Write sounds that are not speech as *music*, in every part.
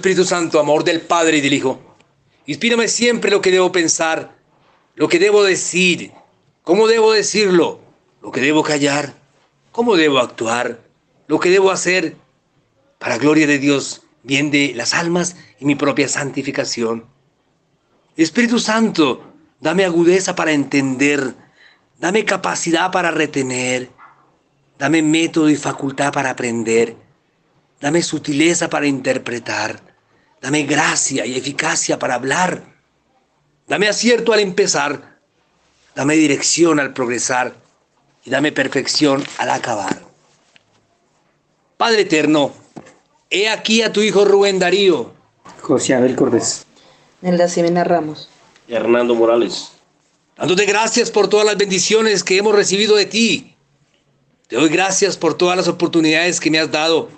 Espíritu Santo, amor del Padre y del Hijo, inspírame siempre lo que debo pensar, lo que debo decir, cómo debo decirlo, lo que debo callar, cómo debo actuar, lo que debo hacer, para gloria de Dios, bien de las almas y mi propia santificación. Espíritu Santo, dame agudeza para entender, dame capacidad para retener, dame método y facultad para aprender, dame sutileza para interpretar, dame gracia y eficacia para hablar, dame acierto al empezar, dame dirección al progresar y dame perfección al acabar. Padre eterno, he aquí a tu hijo Rubén Darío. José Abel Cortés. Nelda Ximena Ramos. Hernando Morales. Dándote gracias por todas las bendiciones que hemos recibido de ti. Te doy gracias por todas las oportunidades que me has dado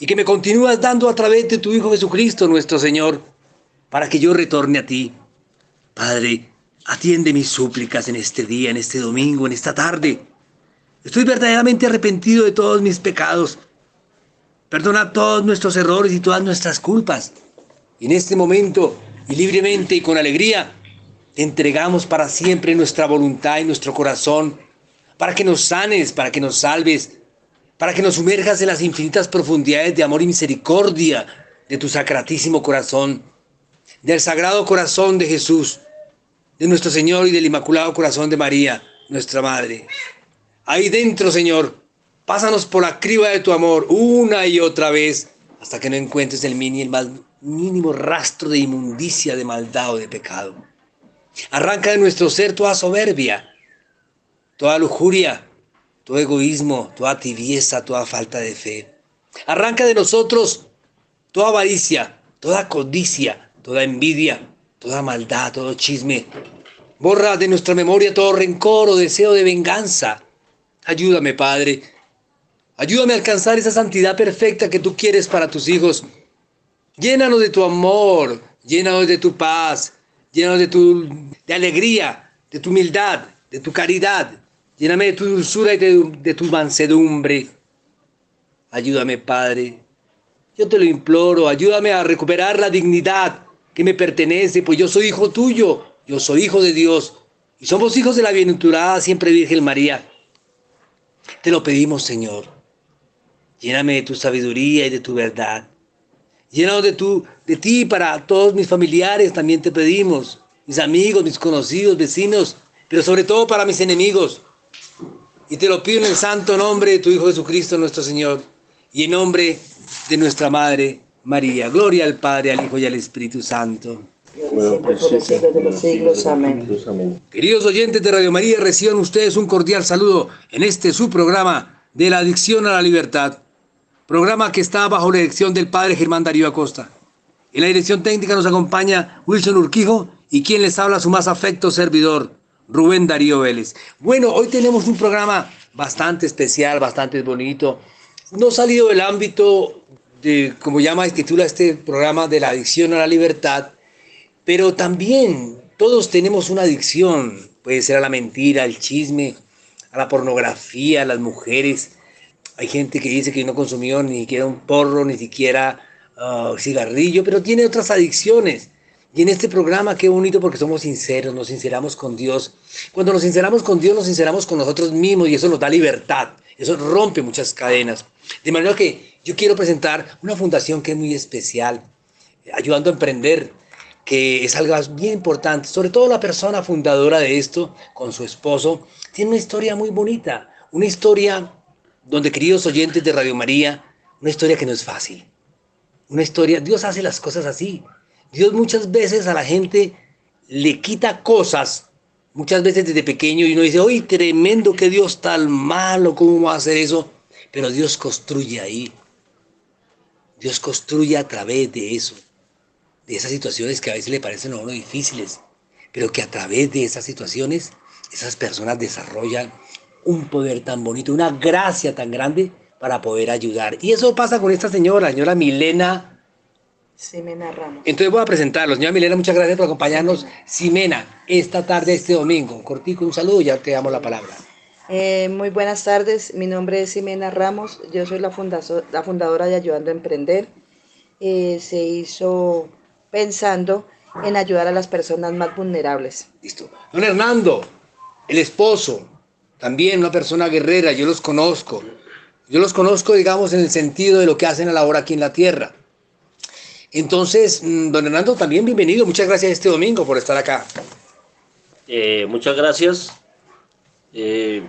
y que me continúas dando a través de tu Hijo Jesucristo, nuestro Señor, para que yo retorne a ti. Padre, atiende mis súplicas en este día, en este domingo, en esta tarde. Estoy verdaderamente arrepentido de todos mis pecados Perdona todos nuestros errores y todas nuestras culpas. En este momento, y libremente y con alegría, te entregamos para siempre nuestra voluntad y nuestro corazón, para que nos sanes, para que nos salves, para que nos sumerjas en las infinitas profundidades de amor y misericordia de tu sacratísimo corazón, del sagrado corazón de Jesús, de nuestro Señor y del inmaculado corazón de María, nuestra Madre. Ahí dentro, Señor, Pásanos por la criba de tu amor una y otra vez hasta que no encuentres el, mínimo rastro de inmundicia, de maldad o de pecado. Arranca de nuestro ser toda soberbia, toda lujuria, todo egoísmo, toda tibieza, toda falta de fe. Arranca de nosotros toda avaricia, toda codicia, toda envidia, toda maldad, todo chisme. Borra de nuestra memoria todo rencor o deseo de venganza. Ayúdame, Padre, Ayúdame a alcanzar esa santidad perfecta que tú quieres para tus hijos. Llénanos de tu amor, llénanos de tu paz, llénanos de tu de alegría, de tu humildad, de tu caridad. Lléname de tu dulzura y de, tu mansedumbre. Ayúdame, Padre. Yo te lo imploro, ayúdame a recuperar la dignidad que me pertenece, pues yo soy hijo tuyo, yo soy hijo de Dios y somos hijos de la bienaventurada siempre Virgen María. Te lo pedimos, Señor. Lléname de tu sabiduría y de tu verdad. Llénanos de, tu, de ti para todos mis familiares, también te pedimos. Mis amigos, mis conocidos, vecinos, pero sobre todo para mis enemigos. Y te lo pido en el santo nombre de tu Hijo Jesucristo, nuestro Señor, y en nombre de nuestra Madre María. Gloria al Padre, al Hijo y al Espíritu Santo. Queridos oyentes de Radio María, reciban ustedes un cordial saludo en este su programa de la adicción a la libertad programa que está bajo la dirección del padre Germán Darío Acosta. En la dirección técnica nos acompaña Wilson Urquijo y quien les habla su más afecto servidor, Rubén Darío Vélez. Bueno, hoy tenemos un programa bastante especial, bastante bonito. No salido del ámbito de, como llama titula este programa, de la adicción a la libertad, pero también todos tenemos una adicción, puede ser a la mentira, al chisme, a la pornografía, a las mujeres, hay gente que dice que no consumió ni siquiera un porro, ni siquiera uh, cigarrillo, pero tiene otras adicciones. Y en este programa, qué bonito porque somos sinceros, nos sinceramos con Dios. Cuando nos sinceramos con Dios, nos sinceramos con nosotros mismos y eso nos da libertad. Eso rompe muchas cadenas. De manera que yo quiero presentar una fundación que es muy especial, ayudando a emprender, que es algo bien importante. Sobre todo la persona fundadora de esto, con su esposo, tiene una historia muy bonita. Una historia donde, queridos oyentes de Radio María, una historia que no es fácil. Una historia, Dios hace las cosas así. Dios muchas veces a la gente le quita cosas, muchas veces desde pequeño, y uno dice, ¡ay, tremendo que Dios tan malo! ¿Cómo va a hacer eso? Pero Dios construye ahí. Dios construye a través de eso, de esas situaciones que a veces le parecen a uno difíciles, pero que a través de esas situaciones esas personas desarrollan un poder tan bonito, una gracia tan grande para poder ayudar. Y eso pasa con esta señora, señora Milena. Ximena Ramos. Entonces voy a presentarlo. Señora Milena, muchas gracias por acompañarnos. Ximena, esta tarde, este domingo. Cortico, un saludo, ya te damos la palabra. Eh, muy buenas tardes, mi nombre es Ximena Ramos, yo soy la, la fundadora de Ayudando a Emprender. eh, se hizo pensando en ayudar a las personas más vulnerables. Listo. Don Hernando, el esposo, también una persona guerrera, yo los conozco. Yo los conozco, digamos, en el sentido de lo que hacen a la hora aquí en la tierra. Entonces, mm, don Hernando, también bienvenido. Muchas gracias este domingo por estar acá. Eh, muchas gracias. Eh,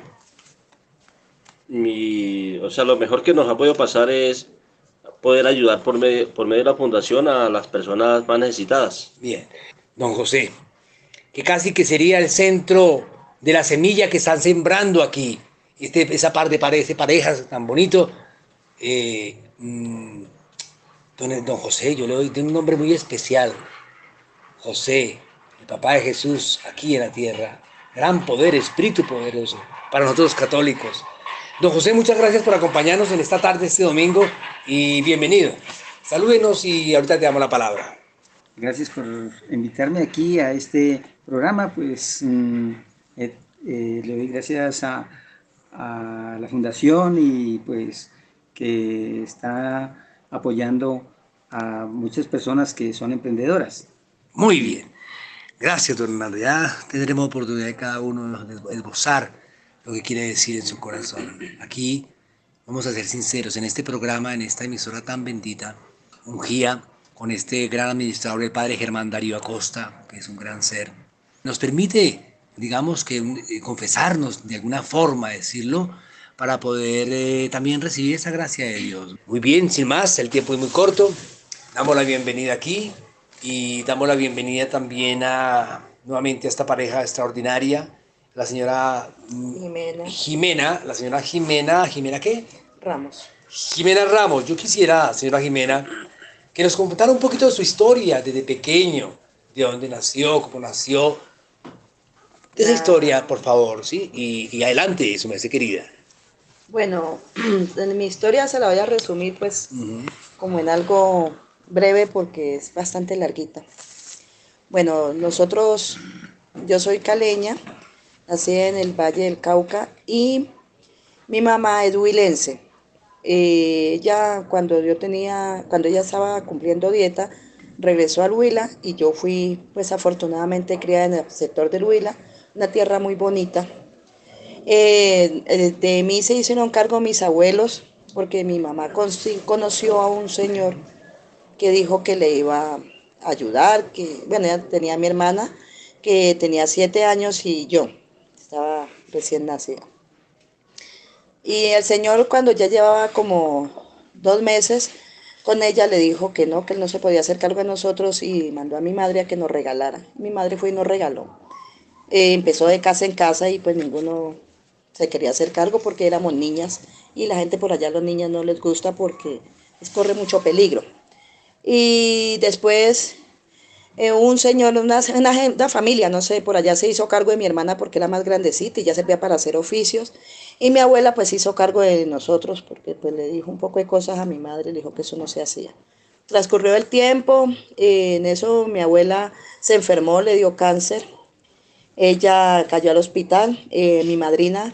mi, o sea, lo mejor que nos ha podido pasar es poder ayudar por medio, por medio de la fundación a las personas más necesitadas. Bien. Don José, que casi que sería el centro de la semilla que están sembrando aquí. Este, esa par de parejas, parejas tan bonito. Eh, mm, don, don José, yo le doy un nombre muy especial. José, el papá de Jesús aquí en la tierra. Gran poder, espíritu poderoso para nosotros católicos. Don José, muchas gracias por acompañarnos en esta tarde, este domingo, y bienvenido. Salúdenos y ahorita te damos la palabra. Gracias por invitarme aquí a este programa. Pues mm, eh, eh, le doy gracias a la fundación y pues que está apoyando a muchas personas que son emprendedoras. Muy bien. Gracias, don Hernando. Ya tendremos oportunidad de cada uno de esbozar lo que quiere decir en su corazón. Aquí, vamos a ser sinceros, en este programa, en esta emisora tan bendita, ungía con este gran administrador, el padre Germán Darío Acosta, que es un gran ser, nos permite, digamos que, eh, confesarnos de alguna forma, decirlo, para poder eh, también recibir esa gracia de Dios. Muy bien, sin más, el tiempo es muy corto. Damos la bienvenida aquí y damos la bienvenida también a nuevamente a esta pareja extraordinaria la señora Jimena. Jimena, la señora Jimena, ¿Jimena qué? Ramos. Jimena Ramos. Yo quisiera, señora Jimena, que nos contara un poquito de su historia desde pequeño, de dónde nació, cómo nació. De esa historia, por favor, ¿sí? Y, y adelante, su merced querida. Bueno, *clears throat* en mi historia se la voy a resumir pues como en algo breve porque es bastante larguita. Bueno, nosotros, yo soy caleña, nací en el Valle del Cauca y mi mamá es huilense. Ella cuando yo tenía, cuando ella estaba cumpliendo dieta, regresó al Huila y yo fui pues afortunadamente criada en el sector del Huila, una tierra muy bonita. Eh, de mí se hicieron cargo mis abuelos porque mi mamá conoció a un señor que dijo que le iba a ayudar, que bueno, tenía a mi hermana que tenía siete años y yo estaba recién nacido. Y el Señor cuando ya llevaba como dos meses con ella le dijo que no, que él no se podía hacer cargo de nosotros y mandó a mi madre a que nos regalara. Mi madre fue y nos regaló. Eh, empezó de casa en casa y pues ninguno se quería hacer cargo porque éramos niñas y la gente por allá los niños no les gusta porque corre mucho peligro. Y después eh, un señor, una, una, familia, no sé, por allá se hizo cargo de mi hermana porque era más grandecita y ya servía para hacer oficios. Y mi abuela pues hizo cargo de nosotros porque pues le dijo un poco de cosas a mi madre, le dijo que eso no se hacía. Transcurrió el tiempo, eh, en eso mi abuela se enfermó, le dio cáncer. Ella cayó al hospital, eh, mi madrina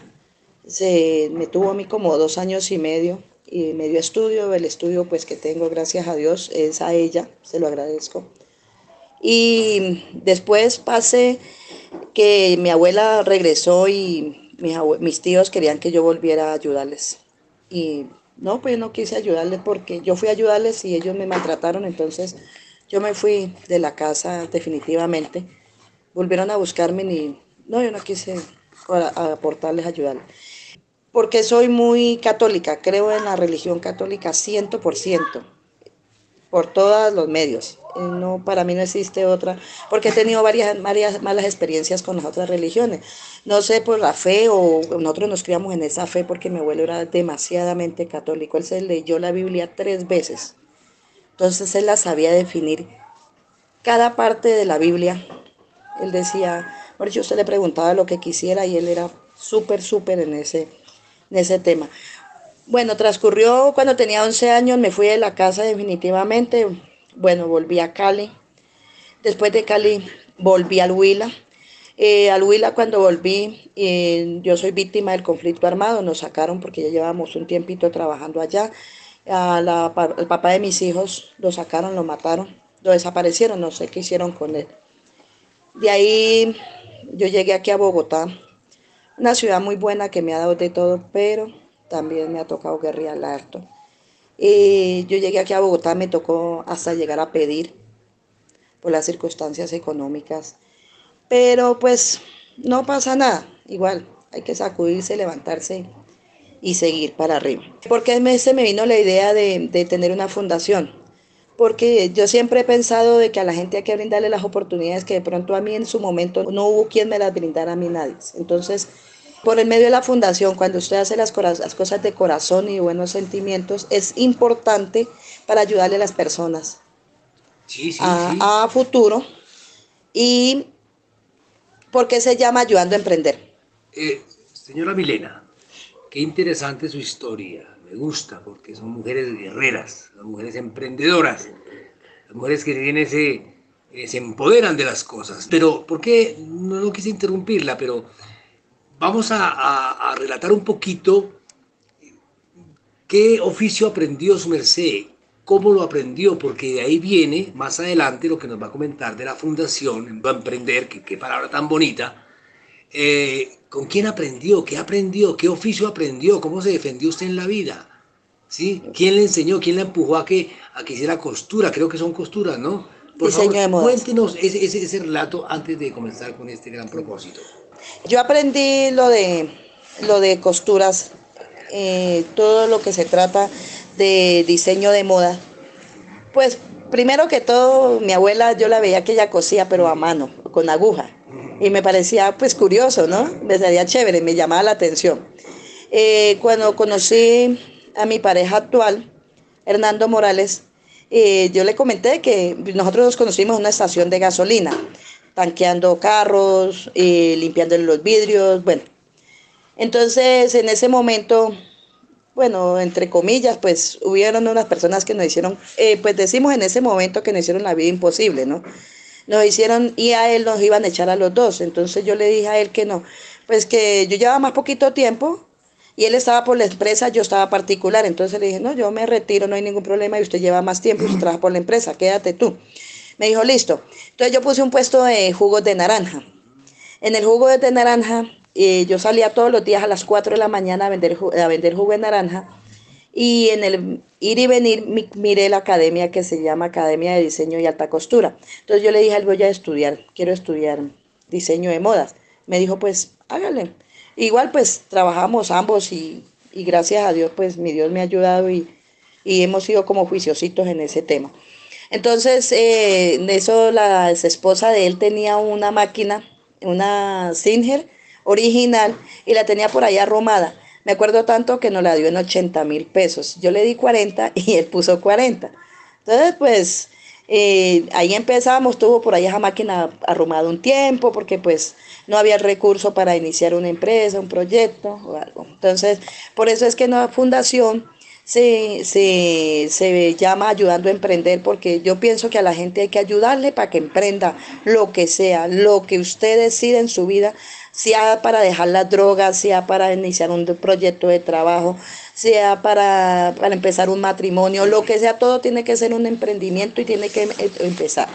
se, me tuvo a mí como dos años y medio y me dio estudio, el estudio pues que tengo gracias a Dios es a ella, se lo agradezco. Y después pasé que mi abuela regresó y mis, tíos querían que yo volviera a ayudarles. Y no, pues no quise ayudarles porque yo fui a ayudarles y ellos me maltrataron, entonces yo me fui de la casa definitivamente. Volvieron a buscarme y no, yo no quise aportarles, ayudarles. Porque soy muy católica, creo en la religión católica 100%, por todos los medios no, para mí no existe otra, porque he tenido varias, malas experiencias con las otras religiones. No sé por la fe o nosotros nos criamos en esa fe porque mi abuelo era demasiadamente católico. Él se leyó la Biblia tres veces. Entonces él la sabía definir. Cada parte de la Biblia, él decía, yo usted le preguntaba lo que quisiera y él era súper, súper en ese, en ese tema. Bueno, transcurrió cuando tenía 11 años, me fui de la casa definitivamente, bueno, volví a Cali. Después de Cali volví al Huila. Eh, al Huila cuando volví, eh, yo soy víctima del conflicto armado, nos sacaron porque ya llevábamos un tiempito trabajando allá. A la, el papá de mis hijos lo sacaron, lo mataron, lo desaparecieron, no sé qué hicieron con él. De ahí yo llegué aquí a Bogotá, una ciudad muy buena que me ha dado de todo, pero también me ha tocado guerrear harto. Y yo llegué aquí a Bogotá, me tocó hasta llegar a pedir por las circunstancias económicas. Pero pues no pasa nada, igual hay que sacudirse, levantarse y seguir para arriba. Porque se me vino la idea de, de tener una fundación porque yo siempre he pensado de que a la gente hay que brindarle las oportunidades que de pronto a mí en su momento no hubo quien me las brindara a mí nadie. Entonces, por el medio de la fundación, cuando usted hace las, cosas de corazón y buenos sentimientos, es importante para ayudarle a las personas a, futuro. Y porque se llama Ayudando a Emprender. Eh, señora Milena, qué interesante su historia me gusta porque son mujeres guerreras, son mujeres emprendedoras, las mujeres que tienen ese, eh, se empoderan de las cosas. Pero, ¿por qué? No, quise interrumpirla, pero vamos a, relatar un poquito qué oficio aprendió su merced, cómo lo aprendió, porque de ahí viene más adelante lo que nos va a comentar de la fundación, va a emprender, qué palabra tan bonita. Eh, ¿Con quién aprendió? ¿Qué aprendió? ¿Qué oficio aprendió? ¿Cómo se defendió usted en la vida? ¿Sí? ¿Quién le enseñó? ¿Quién le empujó a que, a que hiciera costura? Creo que son costuras, ¿no? Por favor, cuéntenos ese, ese, ese, relato antes de comenzar con este gran propósito. Yo aprendí lo de, lo de costuras, eh, todo lo que se trata de diseño de moda. Pues primero que todo, mi abuela yo la veía que ella cosía, pero a mano, con aguja y me parecía pues curioso, ¿no? Me salía chévere, me llamaba la atención. Eh, cuando conocí a mi pareja actual, Hernando Morales, eh, yo le comenté que nosotros nos conocimos en una estación de gasolina, tanqueando carros, y limpiando los vidrios, bueno. Entonces, en ese momento, bueno, entre comillas, pues hubieron unas personas que nos hicieron, eh, pues decimos en ese momento que nos hicieron la vida imposible, ¿no? Nos hicieron y a él nos iban a echar a los dos. Entonces yo le dije a él que no, pues que yo llevaba más poquito tiempo y él estaba por la empresa, yo estaba particular. Entonces le dije, no, yo me retiro, no hay ningún problema y usted lleva más tiempo usted trabaja por la empresa, quédate tú. Me dijo, listo. Entonces yo puse un puesto de jugos de naranja. En el jugo de naranja, eh, yo salía todos los días a las 4 de la mañana a vender, a vender jugo de naranja y en el ir y venir miré la academia que se llama Academia de Diseño y Alta Costura. Entonces yo le dije, voy a estudiar, quiero estudiar diseño de modas. Me dijo, pues hágale. Igual pues trabajamos ambos y, gracias a Dios pues mi Dios me ha ayudado y, hemos sido como juiciositos en ese tema. Entonces, eh, eso la esposa de él tenía una máquina, una Singer original, y la tenía por ahí arrumada. Me acuerdo tanto que nos la dio en 80 mil pesos. Yo le di 40 *laughs* y él puso 40. Entonces, pues eh, ahí empezamos, tuvo por ahí esa máquina arrumada un tiempo porque pues no había recurso para iniciar una empresa, un proyecto o algo. Entonces, por eso es que la fundación se, se, se, llama ayudando a emprender porque yo pienso que a la gente hay que ayudarle para que emprenda lo que sea, lo que usted decida en su vida, sea para dejar las drogas, sea para iniciar un proyecto de trabajo, sea para, empezar un matrimonio, lo que sea, todo tiene que ser un emprendimiento y tiene que eh, empezar.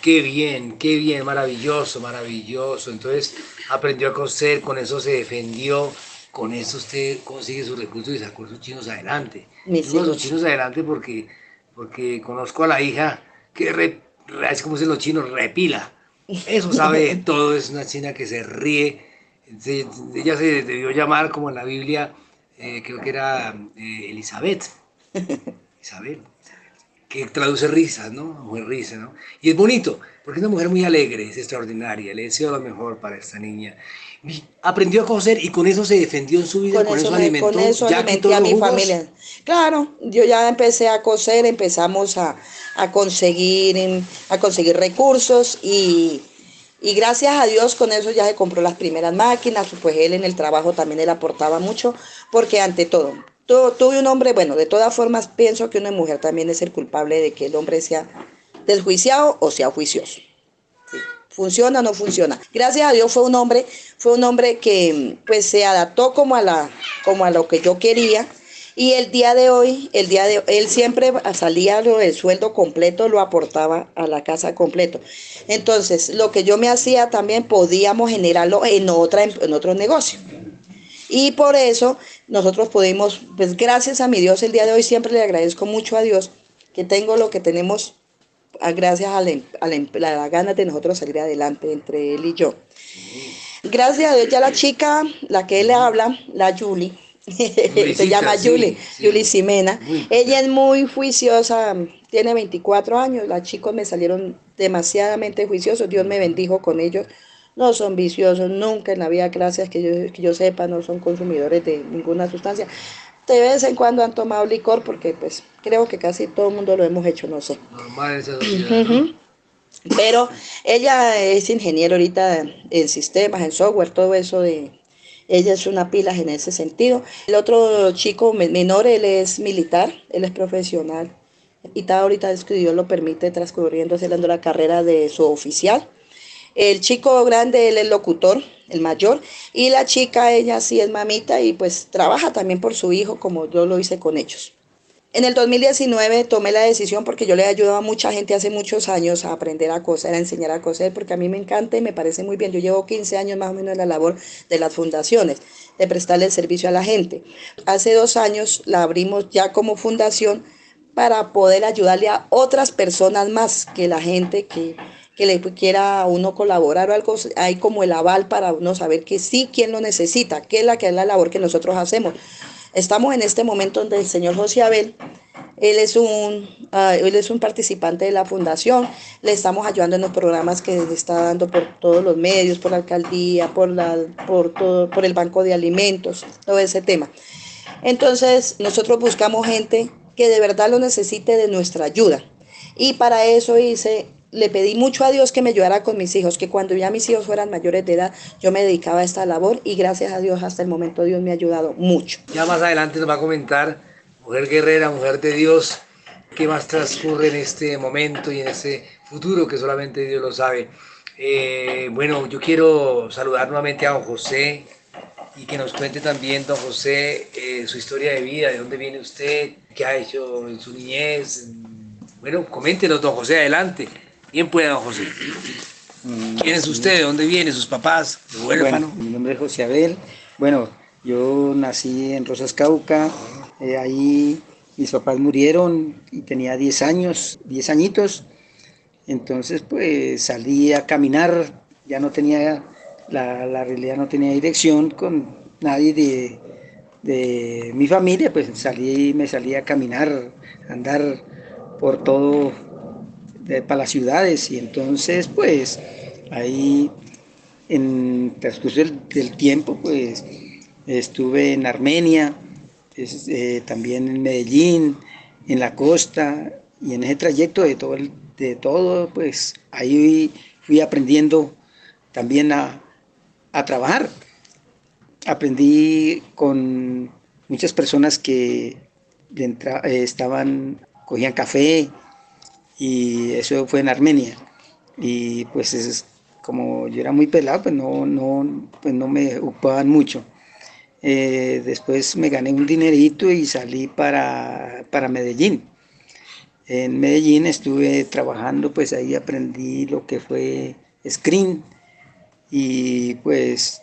Qué bien, qué bien, maravilloso, maravilloso. Entonces aprendió a coser, con eso se defendió, con eso usted consigue sus recursos y sacó a sus chinos adelante. Mis a sus chinos adelante porque, porque conozco a la hija que, es como dicen los chinos, repila eso *laughs* sabe de todo, es una china que se ríe. ella se debió llamar como en la Biblia, eh, creo que era eh, Elizabeth. *laughs* Isabel. Que traduce risa, ¿no? Mujer risa, ¿no? Y es bonito, porque es una mujer muy alegre, es extraordinaria. Le deseo lo mejor para esta niña. Aprendió a coser y con eso se defendió en su vida, con, eso, alimentó, con eso alimenté a mi familia. Claro, yo ya empecé a coser, empezamos a, a conseguir, a conseguir recursos y, gracias a Dios con eso ya se compró las primeras máquinas, pues él en el trabajo también él aportaba mucho, porque ante todo, tuve un hombre, bueno, de todas formas pienso que una mujer también es el culpable de que el hombre sea desjuiciado o sea juicioso. ¿Funciona o no funciona? Gracias a Dios fue un hombre, fue un hombre que pues se adaptó como a, la, como a lo que yo quería Y el día de hoy, el día de él siempre salía el sueldo completo, lo aportaba a la casa completo. Entonces, lo que yo me hacía también podíamos generarlo en, otra, en otro negocio. Y por eso nosotros pudimos, pues gracias a mi Dios el día de hoy, siempre le agradezco mucho a Dios que tengo lo que tenemos gracias a la, a la, ganas de nosotros salir adelante entre él y yo. Gracias a Dios ya la chica, la que él le habla, la Julie, *laughs* se llama Julie, Julie Ximena. Ella es muy juiciosa, tiene 24 años, los chicos me salieron demasiadamente juiciosos, Dios me bendijo con ellos. No son viciosos, nunca en la vida, gracias que yo, que yo sepa, no son consumidores de ninguna sustancia. De vez en cuando han tomado licor porque pues creo que casi todo el mundo lo hemos hecho, no sé. Normal esa Pero ella es ingeniero ahorita en sistemas, en software, todo eso de... Ella es una pila en ese sentido. El otro chico menor, él es militar, él es profesional. Y está ahorita, es que Dios lo permite, transcurriendo, haciendo la carrera de su oficial. El chico grande, él es locutor, el mayor, y la chica, ella sí es mamita y pues trabaja también por su hijo como yo lo hice con ellos. En el 2019 tomé la decisión porque yo le he ayudado a mucha gente hace muchos años a aprender a coser, a enseñar a coser, porque a mí me encanta y me parece muy bien. Yo llevo 15 años más o menos en la labor de las fundaciones, de prestarle el servicio a la gente. Hace dos años la abrimos ya como fundación para poder ayudarle a otras personas más que la gente que que le quiera a uno colaborar o algo, hay como el aval para uno saber que sí, quién lo necesita, qué es la que es la labor que nosotros hacemos. Estamos en este momento donde el señor José Abel, él es un, ah, él es un participante de la fundación, le estamos ayudando en los programas que le está dando por todos los medios, por la alcaldía, por, la, por, todo, por el banco de alimentos, todo ese tema. Entonces, nosotros buscamos gente que de verdad lo necesite de nuestra ayuda. Y para eso hice le pedí mucho a Dios que me ayudara con mis hijos, que cuando ya mis hijos fueran mayores de edad, yo me dedicaba a esta labor y gracias a Dios hasta el momento Dios me ha ayudado mucho. Ya más adelante nos va a comentar, mujer guerrera, mujer de Dios, qué más transcurre en este momento y en ese futuro que solamente Dios lo sabe. Eh, bueno, yo quiero saludar nuevamente a don José y que nos cuente también, don José, eh, su historia de vida, de dónde viene usted, qué ha hecho en su niñez. Bueno, coméntenos, don José, adelante. Bien pueda, José. ¿Quién es usted? ¿De dónde viene? ¿Sus papás? Bueno, mi nombre es José Abel. Bueno, yo nací en Rosas Cauca. Eh, ahí mis papás murieron y tenía 10 años, 10 añitos. Entonces, pues salí a caminar. Ya no tenía, la, realidad no tenía dirección con nadie de, de mi familia. Pues salí, me salí a caminar, a andar por todo para las ciudades y entonces pues ahí en transcurso del, tiempo pues estuve en Armenia, eh, también en Medellín, en la costa y en ese trayecto de todo, el, de todo pues ahí fui aprendiendo también a, trabajar. Aprendí con muchas personas que estaban, cogían café, y eso fue en Armenia. Y pues es, como yo era muy pelado, pues no, no, pues no me ocupaban mucho. Eh, después me gané un dinerito y salí para, para Medellín. En Medellín estuve trabajando, pues ahí aprendí lo que fue screen y pues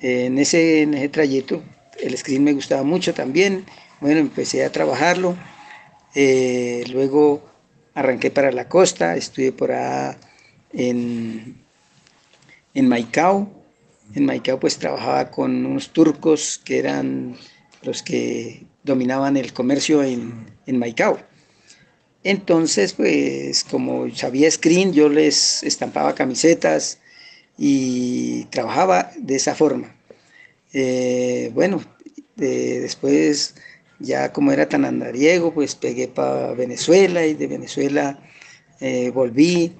en ese, en ese trayecto el screen me gustaba mucho también. Bueno, empecé a trabajarlo. Eh, luego arranqué para la costa, estuve por ahí en, en Maicao. En Maicao pues trabajaba con unos turcos que eran los que dominaban el comercio en, en Maicao. Entonces, pues como sabía screen, yo les estampaba camisetas y trabajaba de esa forma. Eh, bueno, después ya como era tan andariego, pues pegué para Venezuela y de Venezuela eh, volví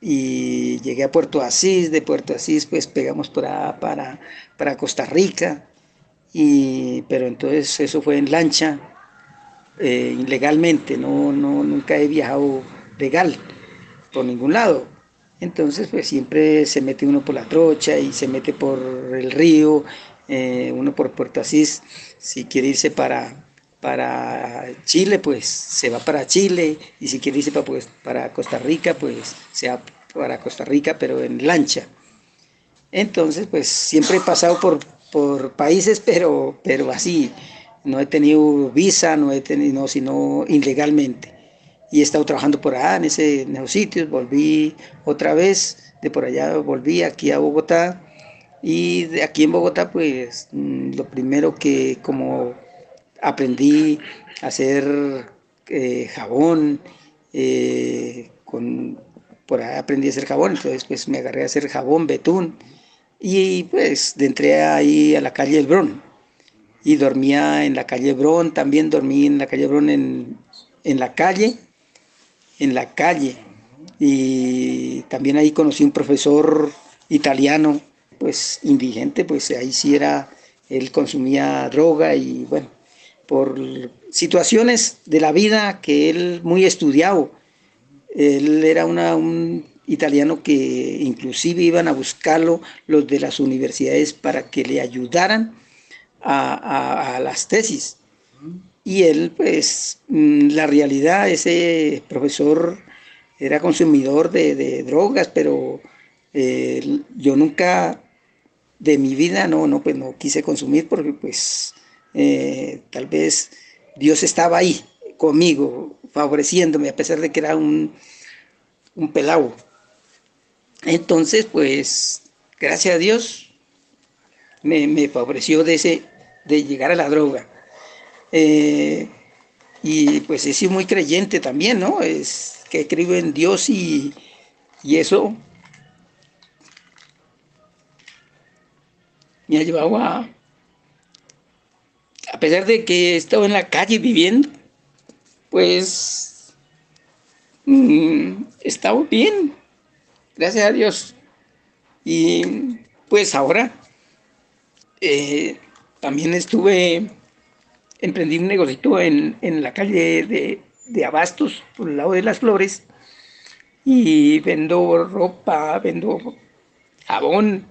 y llegué a Puerto Asís, de Puerto Asís pues pegamos para, para, para Costa Rica, y, pero entonces eso fue en lancha, eh, ilegalmente, no, no, nunca he viajado legal por ningún lado. Entonces pues siempre se mete uno por la trocha y se mete por el río, eh, uno por Puerto Asís si quiere irse para, para Chile, pues se va para Chile, y si quiere irse para, pues, para Costa Rica, pues se va para Costa Rica, pero en lancha. Entonces, pues siempre he pasado por, por países, pero, pero así, no he tenido visa, no he tenido, sino ilegalmente. Y he estado trabajando por allá, en, ese, en esos sitios, volví otra vez, de por allá volví aquí a Bogotá, y aquí en Bogotá, pues mm, lo primero que como aprendí a hacer eh, jabón, eh, con, por ahí aprendí a hacer jabón, entonces pues me agarré a hacer jabón, betún, y pues entré ahí a la calle El Bron, y dormía en la calle Bron, también dormí en la calle Bron en, en la calle, en la calle, y también ahí conocí un profesor italiano, pues indigente, pues ahí sí era, él consumía droga y bueno, por situaciones de la vida que él muy estudiado. Él era un italiano que inclusive iban a buscarlo los de las universidades para que le ayudaran a, las tesis. Y él, pues, mm, la realidad, ese profesor era consumidor de, de drogas, pero eh, yo nunca de mi vida no, no, pues no quise consumir porque pues eh, tal vez Dios estaba ahí conmigo, favoreciéndome, a pesar de que era un, un pelado. Entonces, pues, gracias a Dios, me, favoreció de, ese, de llegar a la droga. Eh, y pues he sido muy creyente también, ¿no? Es que creo en Dios y, y eso me ha llevado a, a pesar de que he estado en la calle viviendo, pues mm, he estado bien, gracias a Dios. Y pues ahora eh, también estuve, emprendí un negocio en, en la calle de, de Abastos, por el lado de las flores, y vendo ropa, vendo jabón,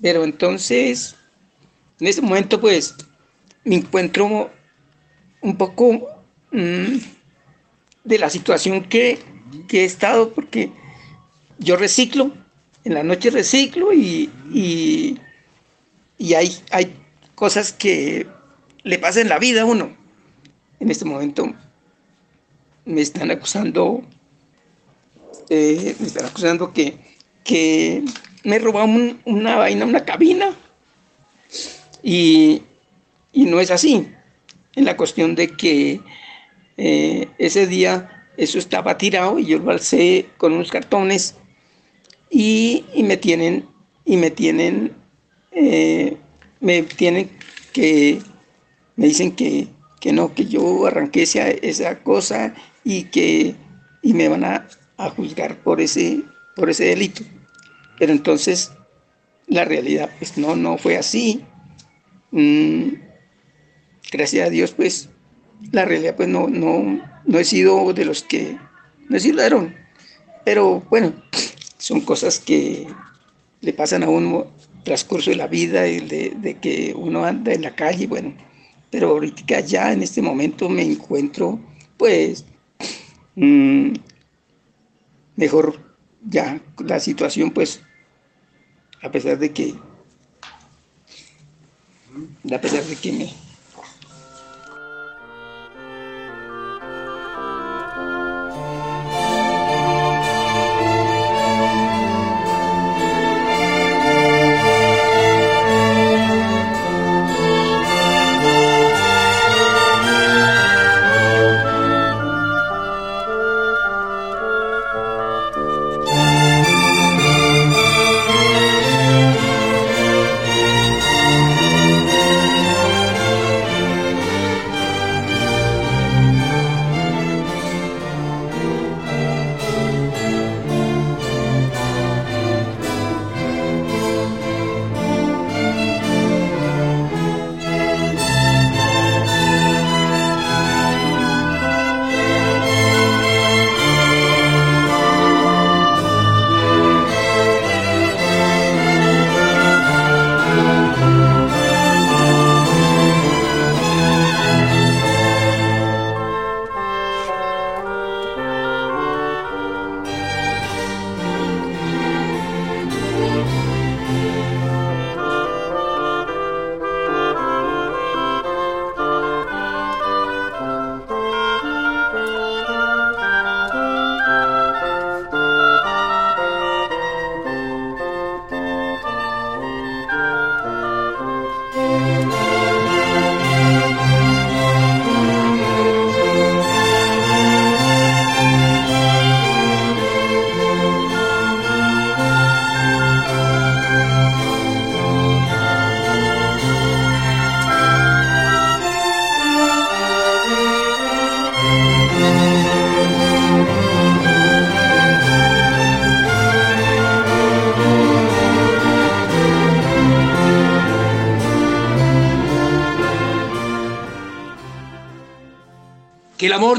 pero entonces, en ese momento, pues, me encuentro un poco mm, de la situación que, he estado, porque yo reciclo, en la noche reciclo y, y, hay, hay cosas que le pasan en la vida a uno. En este momento me están acusando, eh, me están acusando que, que me robaron una vaina, una cabina. Y, no es así. En la cuestión de que eh, ese día eso estaba tirado y yo lo alcé con unos cartones y, me tienen, y me tienen, eh, me tienen que, me dicen que, no, que yo arranqué esa, esa cosa y que y me van a, a juzgar por ese, por ese delito. Pero entonces la realidad pues no, no fue así. Mm, gracias a Dios pues la realidad pues no, no, no he sido de los que, no ladrón. Pero bueno, son cosas que le pasan a uno transcurso de la vida, de, de que uno anda en la calle, bueno, pero ahorita ya en este momento me encuentro pues mm, mejor ya la situación pues a pesar de que a pesar de que me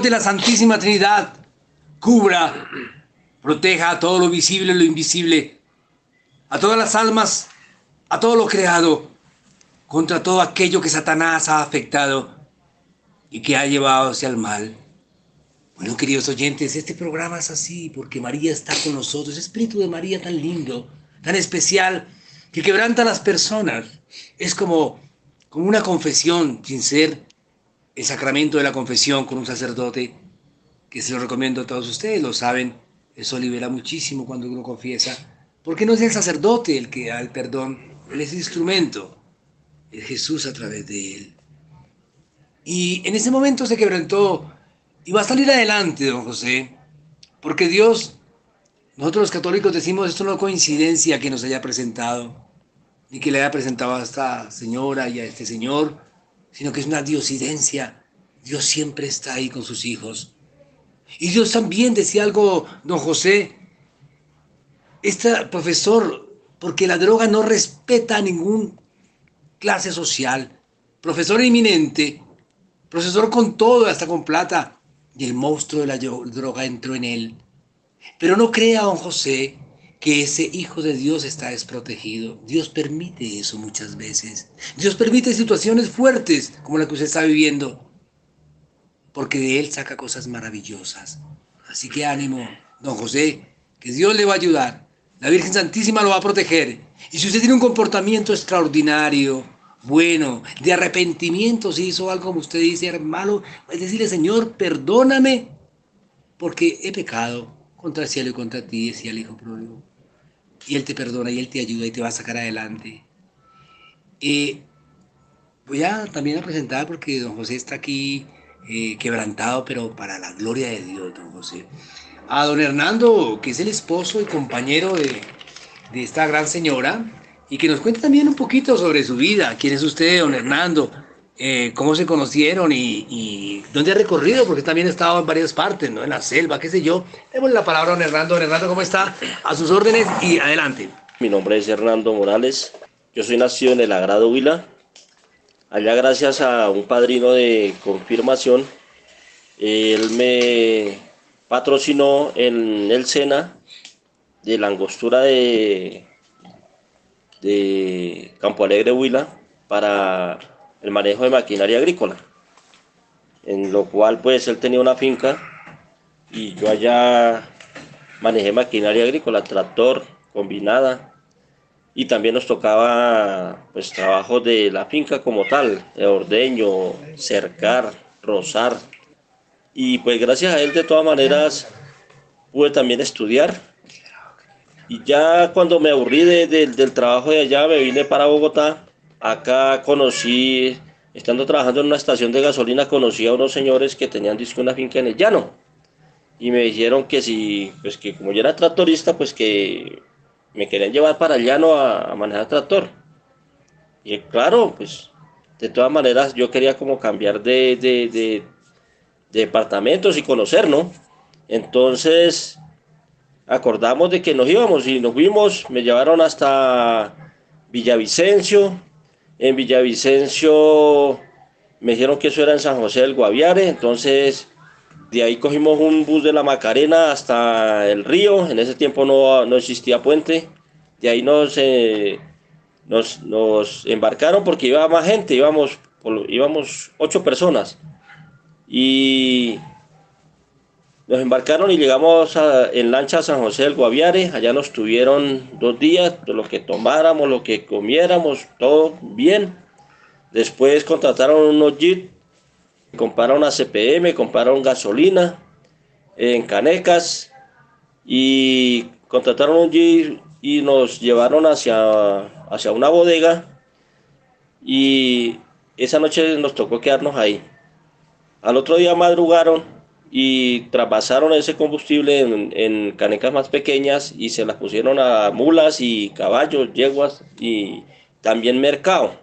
de la Santísima Trinidad cubra, proteja a todo lo visible y lo invisible, a todas las almas, a todo lo creado, contra todo aquello que Satanás ha afectado y que ha llevado hacia el mal. Bueno, queridos oyentes, este programa es así porque María está con nosotros, espíritu de María tan lindo, tan especial, que quebranta a las personas. Es como, como una confesión, sin ser el sacramento de la confesión con un sacerdote, que se lo recomiendo a todos ustedes, lo saben, eso libera muchísimo cuando uno confiesa, porque no es el sacerdote el que da el perdón, él es el instrumento, es Jesús a través de él. Y en ese momento se quebrantó y va a salir adelante, don José, porque Dios, nosotros los católicos decimos, esto no es coincidencia que nos haya presentado, ni que le haya presentado a esta señora y a este señor, sino que es una diosidencia. Dios siempre está ahí con sus hijos. Y Dios también decía algo, don José, este profesor, porque la droga no respeta a ningún clase social, profesor eminente, profesor con todo, hasta con plata, y el monstruo de la droga entró en él. Pero no crea, don José, que ese hijo de Dios está desprotegido. Dios permite eso muchas veces. Dios permite situaciones fuertes como la que usted está viviendo, porque de él saca cosas maravillosas. Así que ánimo, don José, que Dios le va a ayudar. La Virgen Santísima lo va a proteger. Y si usted tiene un comportamiento extraordinario, bueno, de arrepentimiento, si hizo algo como usted dice, hermano, es decirle, Señor, perdóname, porque he pecado contra el cielo y contra ti, decía el Hijo pródigo. Y Él te perdona y Él te ayuda y te va a sacar adelante. Eh, voy a también a presentar, porque don José está aquí eh, quebrantado, pero para la gloria de Dios, don José. A don Hernando, que es el esposo y compañero de, de esta gran señora, y que nos cuente también un poquito sobre su vida. ¿Quién es usted, don Hernando? Eh, ¿Cómo se conocieron y, dónde ha recorrido? Porque también ha estado en varias partes, ¿no? En la selva, qué sé yo. Démosle la palabra a don Hernando. Don Hernando, ¿cómo está? A sus órdenes y adelante. Mi nombre es Hernando Morales. Yo soy nacido en el Agrado Huila. Allá gracias a un padrino de confirmación, él me patrocinó en el SENA de la angostura de Campo Alegre Huila para el manejo de maquinaria agrícola, en lo cual pues él tenía una finca y yo allá manejé maquinaria agrícola, tractor, combinada y también nos tocaba pues trabajo de la finca como tal, de ordeño, cercar, rozar y pues gracias a él de todas maneras pude también estudiar y ya cuando me aburrí del trabajo de allá, me vine para Bogotá. Acá conocí, estando trabajando en una estación de gasolina, conocí a unos señores que tenían disco una finca en el llano. Y me dijeron que si, pues que como yo era tractorista, pues que me querían llevar para el llano a, manejar tractor. Y claro, pues de todas maneras yo quería como cambiar de, de, de departamentos y conocer, ¿no? Entonces acordamos de que nos íbamos y nos fuimos, me llevaron hasta Villavicencio, en Villavicencio me dijeron que eso era en San José del Guaviare, entonces de ahí cogimos un bus de la Macarena hasta el río, en ese tiempo no, existía puente, de ahí nos, eh, nos, nos, embarcaron porque iba más gente, íbamos, íbamos ocho personas y nos embarcaron y llegamos en lancha a San José del Guaviare. Allá nos tuvieron dos días, lo que tomáramos, lo que comiéramos, todo bien. Después contrataron unos jeep, compraron a CPM, compraron gasolina en canecas y contrataron un jeep y nos llevaron hacia, hacia una bodega y esa noche nos tocó quedarnos ahí. Al otro día madrugaron y traspasaron ese combustible en, canecas más pequeñas y se las pusieron a mulas y caballos, yeguas y también mercado.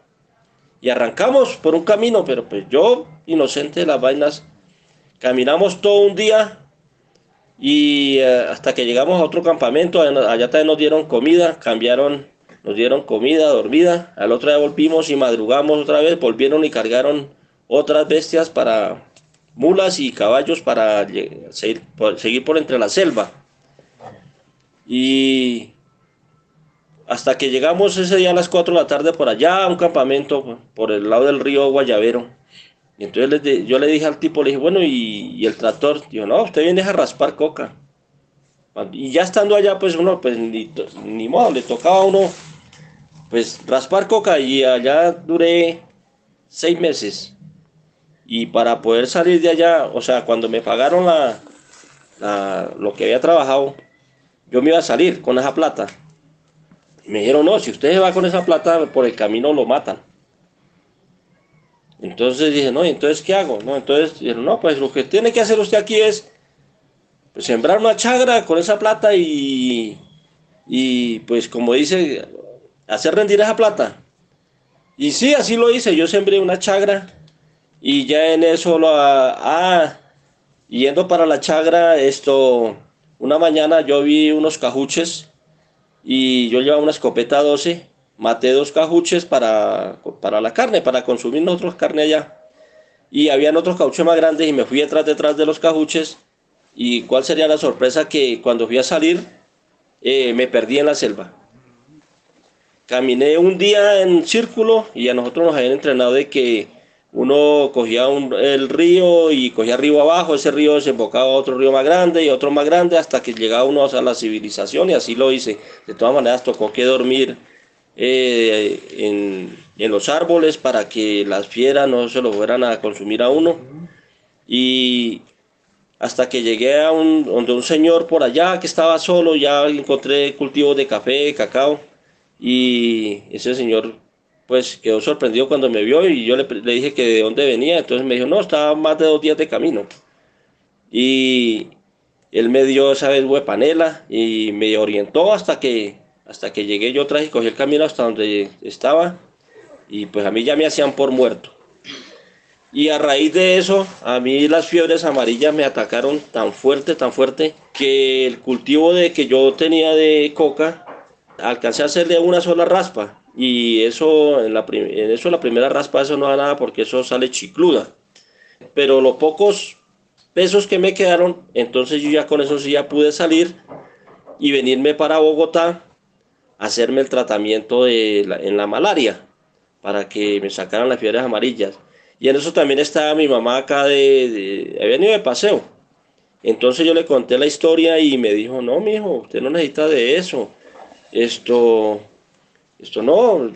Y arrancamos por un camino, pero pues yo, inocente de las vainas, caminamos todo un día y eh, hasta que llegamos a otro campamento, allá también nos dieron comida, cambiaron, nos dieron comida, dormida, al otro día volvimos y madrugamos otra vez, volvieron y cargaron otras bestias para mulas y caballos para seguir por, entre la selva. Y hasta que llegamos ese día a las 4 de la tarde por allá a un campamento por el lado del río Guayavero. Y entonces yo le dije al tipo, le dije, bueno, ¿y, el tractor? Dijo, no, usted viene a raspar coca. Y ya estando allá, pues uno, pues ni, ni modo, le tocaba a uno, pues raspar coca. Y allá duré seis meses. Y para poder salir de allá, o sea, cuando me pagaron la, lo que había trabajado, yo me iba a salir con esa plata. Y me dijeron, no, si usted va con esa plata, por el camino lo matan. Entonces dije, no, entonces qué hago? No, entonces dijeron, no, pues lo que tiene que hacer usted aquí es pues, sembrar una chagra con esa plata y, y pues como dice, hacer rendir esa plata. Y sí, así lo hice, yo sembré una chagra y ya en eso lo, ah, yendo para la chagra, esto, una mañana yo vi unos cajuches y yo llevaba una escopeta 12, maté dos cajuches para, para la carne, para consumir nosotros carne allá. Y habían otros cajuches más grandes y me fui detrás, detrás de los cajuches. Y cuál sería la sorpresa que cuando fui a salir eh, me perdí en la selva. Caminé un día en círculo y a nosotros nos habían entrenado de que uno cogía el río y cogía río abajo, ese río desembocaba a otro río más grande y otro más grande hasta que llegaba uno a la civilización y así lo hice. De todas maneras tocó que dormir eh, en, en, los árboles para que las fieras no se lo fueran a consumir a uno. Y hasta que llegué a un, donde un señor por allá que estaba solo, ya encontré cultivos de café, cacao y ese señor pues quedó sorprendido cuando me vio y yo le, dije que de dónde venía, entonces me dijo, no, estaba más de dos días de camino. Y él me dio esa vez huepanela y me orientó hasta que, hasta que llegué yo atrás y cogí el camino hasta donde estaba y pues a mí ya me hacían por muerto. Y a raíz de eso, a mí las fiebres amarillas me atacaron tan fuerte, tan fuerte, que el cultivo de que yo tenía de coca, alcancé a hacerle una sola raspa y eso en, la en eso la primera raspa eso no da nada porque eso sale chicluda. Pero los pocos pesos que me quedaron, entonces yo ya con eso sí ya pude salir y venirme para Bogotá a hacerme el tratamiento de en la malaria para que me sacaran las fiebres amarillas. Y en eso también estaba mi mamá acá de había venido de paseo. Entonces yo le conté la historia y me dijo, no, mijo, usted no necesita de eso. Esto, esto no,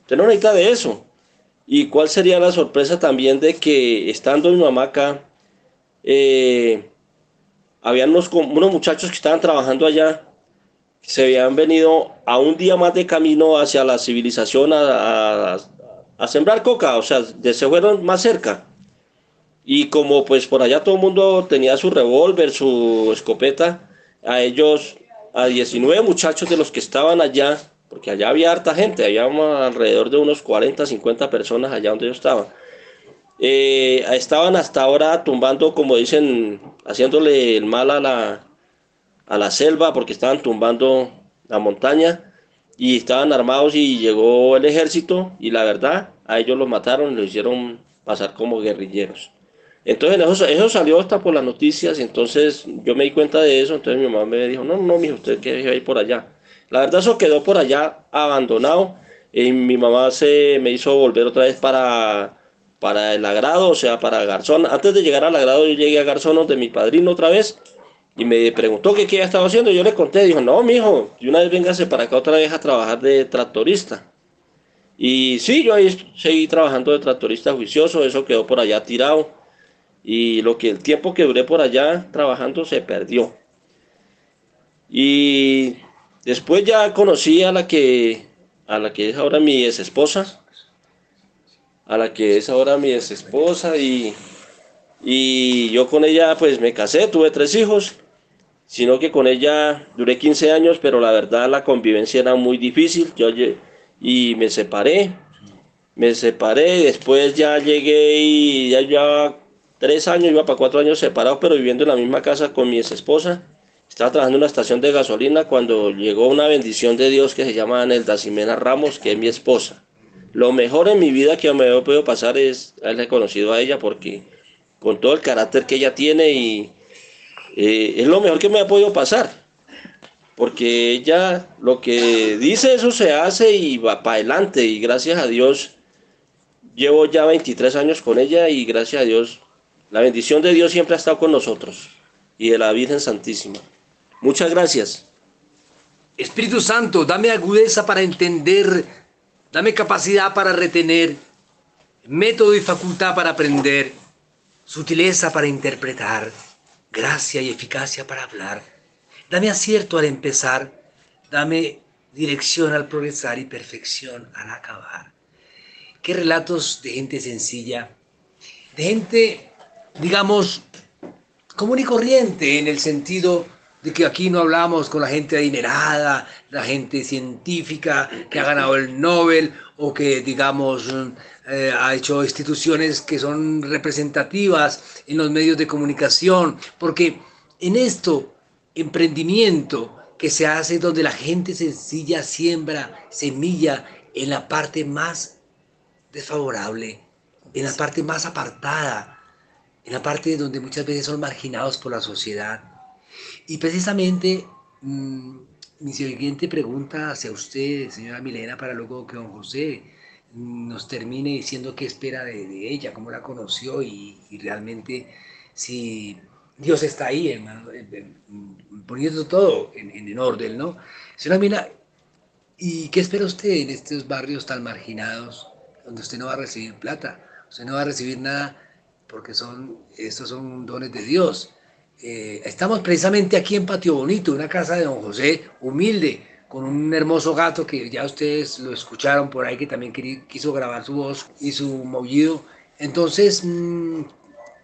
usted no necesita de eso. ¿Y cuál sería la sorpresa también de que estando mi mamá acá, eh, habían unos, unos, muchachos que estaban trabajando allá, se habían venido a un día más de camino hacia la civilización a, a, sembrar coca, o sea, se fueron más cerca. Y como pues por allá todo el mundo tenía su revólver, su escopeta, a ellos, a 19 muchachos de los que estaban allá, porque allá había harta gente, había alrededor de unos 40, 50 personas allá donde yo estaba. Eh, estaban hasta ahora tumbando, como dicen, haciéndole el mal a la, a la selva, porque estaban tumbando la montaña y estaban armados y llegó el ejército y la verdad, a ellos los mataron y los hicieron pasar como guerrilleros. Entonces eso, salió hasta por las noticias, entonces yo me di cuenta de eso, entonces mi mamá me dijo, no, no, mijo, usted que ir por allá. La verdad eso quedó por allá abandonado y mi mamá se me hizo volver otra vez para, para el agrado, o sea, para Garzón. Antes de llegar al agrado yo llegué a Garzón de mi padrino otra vez y me preguntó qué, qué estaba haciendo. Yo le conté, dijo, no, mijo, y una vez véngase para acá otra vez a trabajar de tractorista. Y sí, yo ahí seguí trabajando de tractorista juicioso, eso quedó por allá tirado. Y lo que el tiempo que duré por allá trabajando se perdió. Y Después ya conocí a la que, a la que es ahora mi ex esposa, a la que es ahora mi ex esposa y, y yo con ella pues me casé, tuve tres hijos, sino que con ella duré 15 años, pero la verdad la convivencia era muy difícil, yo y me separé, me separé, después ya llegué y ya llevaba tres años, iba para cuatro años separado, pero viviendo en la misma casa con mi ex esposa estaba trabajando en una estación de gasolina cuando llegó una bendición de Dios que se llama Nelda Ximena Ramos, que es mi esposa. Lo mejor en mi vida que me he podido pasar es haberle conocido a ella porque con todo el carácter que ella tiene y eh, es lo mejor que me ha podido pasar. Porque ella lo que dice, eso se hace y va para adelante. Y gracias a Dios, llevo ya 23 años con ella y gracias a Dios, la bendición de Dios siempre ha estado con nosotros y de la Virgen Santísima. Muchas gracias. Espíritu Santo, dame agudeza para entender, dame capacidad para retener, método y facultad para aprender, sutileza para interpretar, gracia y eficacia para hablar. Dame acierto al empezar, dame dirección al progresar y perfección al acabar. Qué relatos de gente sencilla, de gente, digamos, común y corriente en el sentido de que aquí no hablamos con la gente adinerada, la gente científica que ha ganado el Nobel o que, digamos, eh, ha hecho instituciones que son representativas en los medios de comunicación, porque en esto, emprendimiento que se hace donde la gente sencilla siembra semilla en la parte más desfavorable, en la parte más apartada, en la parte donde muchas veces son marginados por la sociedad y precisamente mm, mi siguiente pregunta hacia usted, señora Milena, para luego que don José nos termine diciendo qué espera de, ella, cómo la conoció y, realmente si Dios está ahí, hermano, poniendo todo en, en, orden, ¿no? Señora Milena, ¿y qué espera usted en estos barrios tan marginados donde usted no va a recibir plata? Usted no va a recibir nada porque son, estos son dones de Dios. Eh, estamos precisamente aquí en Patio Bonito, una casa de don José, humilde, con un hermoso gato que ya ustedes lo escucharon por ahí, que también quiso grabar su voz y su movido. Entonces, mm,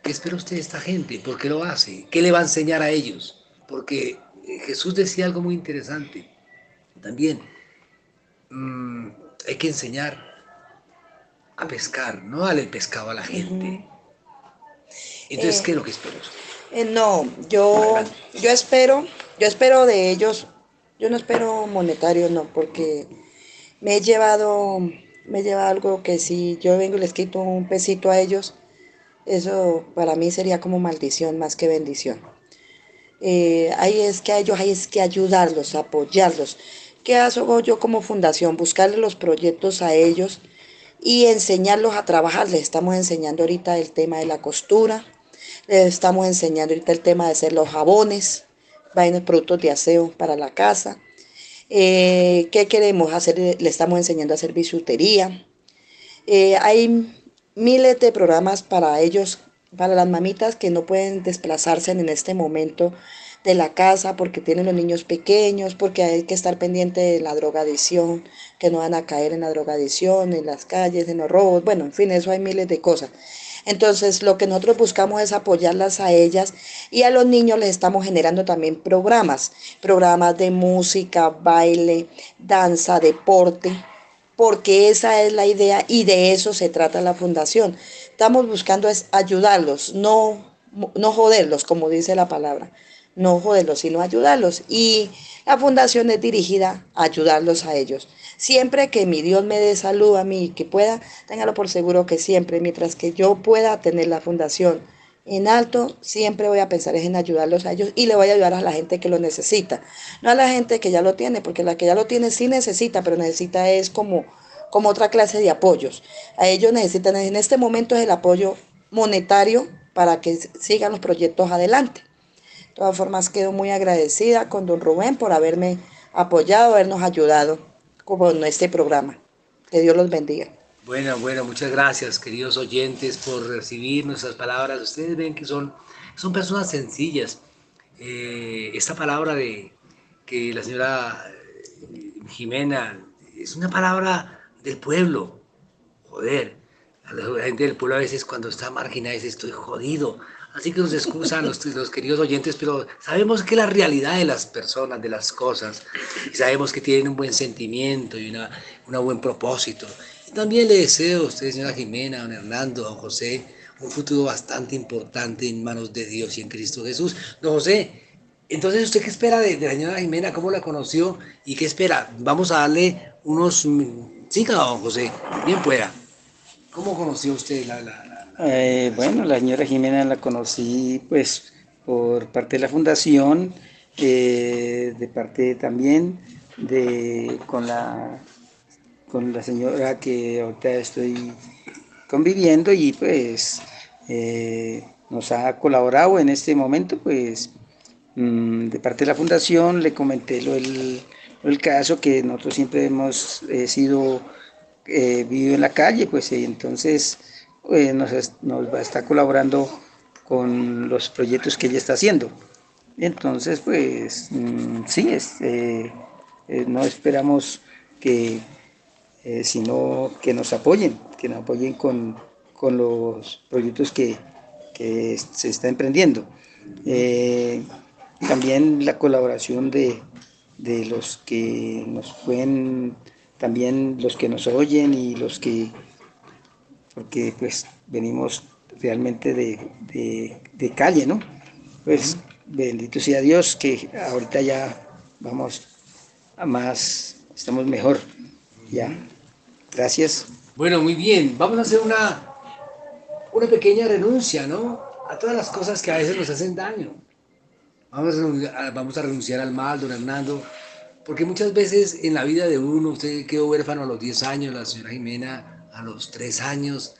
¿qué espera usted de esta gente? ¿Por qué lo hace? ¿Qué le va a enseñar a ellos? Porque eh, Jesús decía algo muy interesante. También mm, hay que enseñar a pescar, no darle pescado a la gente. Entonces, ¿qué es lo que espera usted? Eh, no, yo, yo espero, yo espero de ellos, yo no espero monetario, no, porque me he llevado, me he llevado algo que si yo vengo y les quito un pesito a ellos, eso para mí sería como maldición más que bendición. Eh, ahí es que a ellos hay es que ayudarlos, apoyarlos. ¿Qué hago yo como fundación? Buscarle los proyectos a ellos y enseñarlos a trabajar. Les estamos enseñando ahorita el tema de la costura, estamos enseñando ahorita el tema de hacer los jabones, vainas, productos de aseo para la casa. Eh, ¿Qué queremos hacer? Le estamos enseñando a hacer bisutería. Eh, hay miles de programas para ellos, para las mamitas que no pueden desplazarse en este momento de la casa porque tienen los niños pequeños, porque hay que estar pendiente de la drogadicción, que no van a caer en la drogadicción, en las calles, en los robos, bueno, en fin, eso hay miles de cosas. Entonces, lo que nosotros buscamos es apoyarlas a ellas y a los niños les estamos generando también programas, programas de música, baile, danza, deporte, porque esa es la idea y de eso se trata la fundación. Estamos buscando es ayudarlos, no, no joderlos, como dice la palabra, no joderlos, sino ayudarlos. Y la fundación es dirigida a ayudarlos a ellos. Siempre que mi Dios me dé salud a mí y que pueda, téngalo por seguro que siempre, mientras que yo pueda tener la fundación en alto, siempre voy a pensar en ayudarlos a ellos y le voy a ayudar a la gente que lo necesita. No a la gente que ya lo tiene, porque la que ya lo tiene sí necesita, pero necesita es como, como otra clase de apoyos. A ellos necesitan en este momento es el apoyo monetario para que sigan los proyectos adelante. De todas formas, quedo muy agradecida con don Rubén por haberme apoyado, habernos ayudado con este programa. Que Dios los bendiga. Bueno, bueno, muchas gracias, queridos oyentes, por recibir nuestras palabras. Ustedes ven que son, son personas sencillas. Eh, esta palabra de que la señora eh, Jimena es una palabra del pueblo. Joder, la gente del pueblo a veces cuando está marginada dice estoy jodido. Así que nos excusan los, los, queridos oyentes, pero sabemos que la realidad de las personas, de las cosas, y sabemos que tienen un buen sentimiento y un buen propósito. También le deseo a usted, señora Jimena, don Hernando, don José, un futuro bastante importante en manos de Dios y en Cristo Jesús. Don José, entonces, ¿usted qué espera de, la señora Jimena? ¿Cómo la conoció? ¿Y qué espera? Vamos a darle unos... Sí, don José, bien pueda. ¿Cómo conoció usted la, la Eh, bueno, la señora Jimena la conocí pues por parte de la fundación, eh, de parte también de con la con la señora que ahorita estoy conviviendo y pues eh, nos ha colaborado en este momento, pues mm, de parte de la fundación le comenté lo el, el caso que nosotros siempre hemos sido eh, vivido en la calle, pues entonces nos, nos va a estar colaborando con los proyectos que ella está haciendo. Entonces, pues mm, sí, es, no esperamos que, sino que nos apoyen, que nos apoyen con, con los proyectos que, que se está emprendiendo. Eh, también la colaboración de, de, los que nos pueden, también los que nos oyen y los que, porque pues venimos realmente de, de, de calle, ¿no? Pues bendito sea Dios que ahorita ya vamos a más, estamos mejor, ya. Gracias. Bueno, muy bien. Vamos a hacer una, una pequeña renuncia, ¿no? A todas las cosas que a veces nos hacen daño. Vamos a, vamos a renunciar al mal, don Hernando, porque muchas veces en la vida de uno, usted quedó huérfano a los 10 años, la señora Jimena a los 3 años,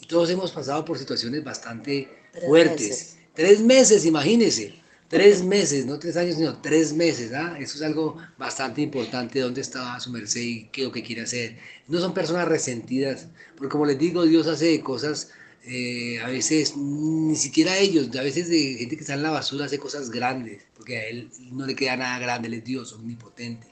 y todos hemos pasado por situaciones bastante fuertes. Tres meses, imagínese. Tres meses, no tres años, sino tres meses. ¿ah? Eso es algo bastante importante. ¿Dónde está su merced y qué es lo que quiere hacer? No son personas resentidas, porque como les digo, Dios hace cosas, eh, a veces ni siquiera ellos, a veces de gente que está en la basura hace cosas grandes, porque a Él no le queda nada grande, Él es Dios omnipotente.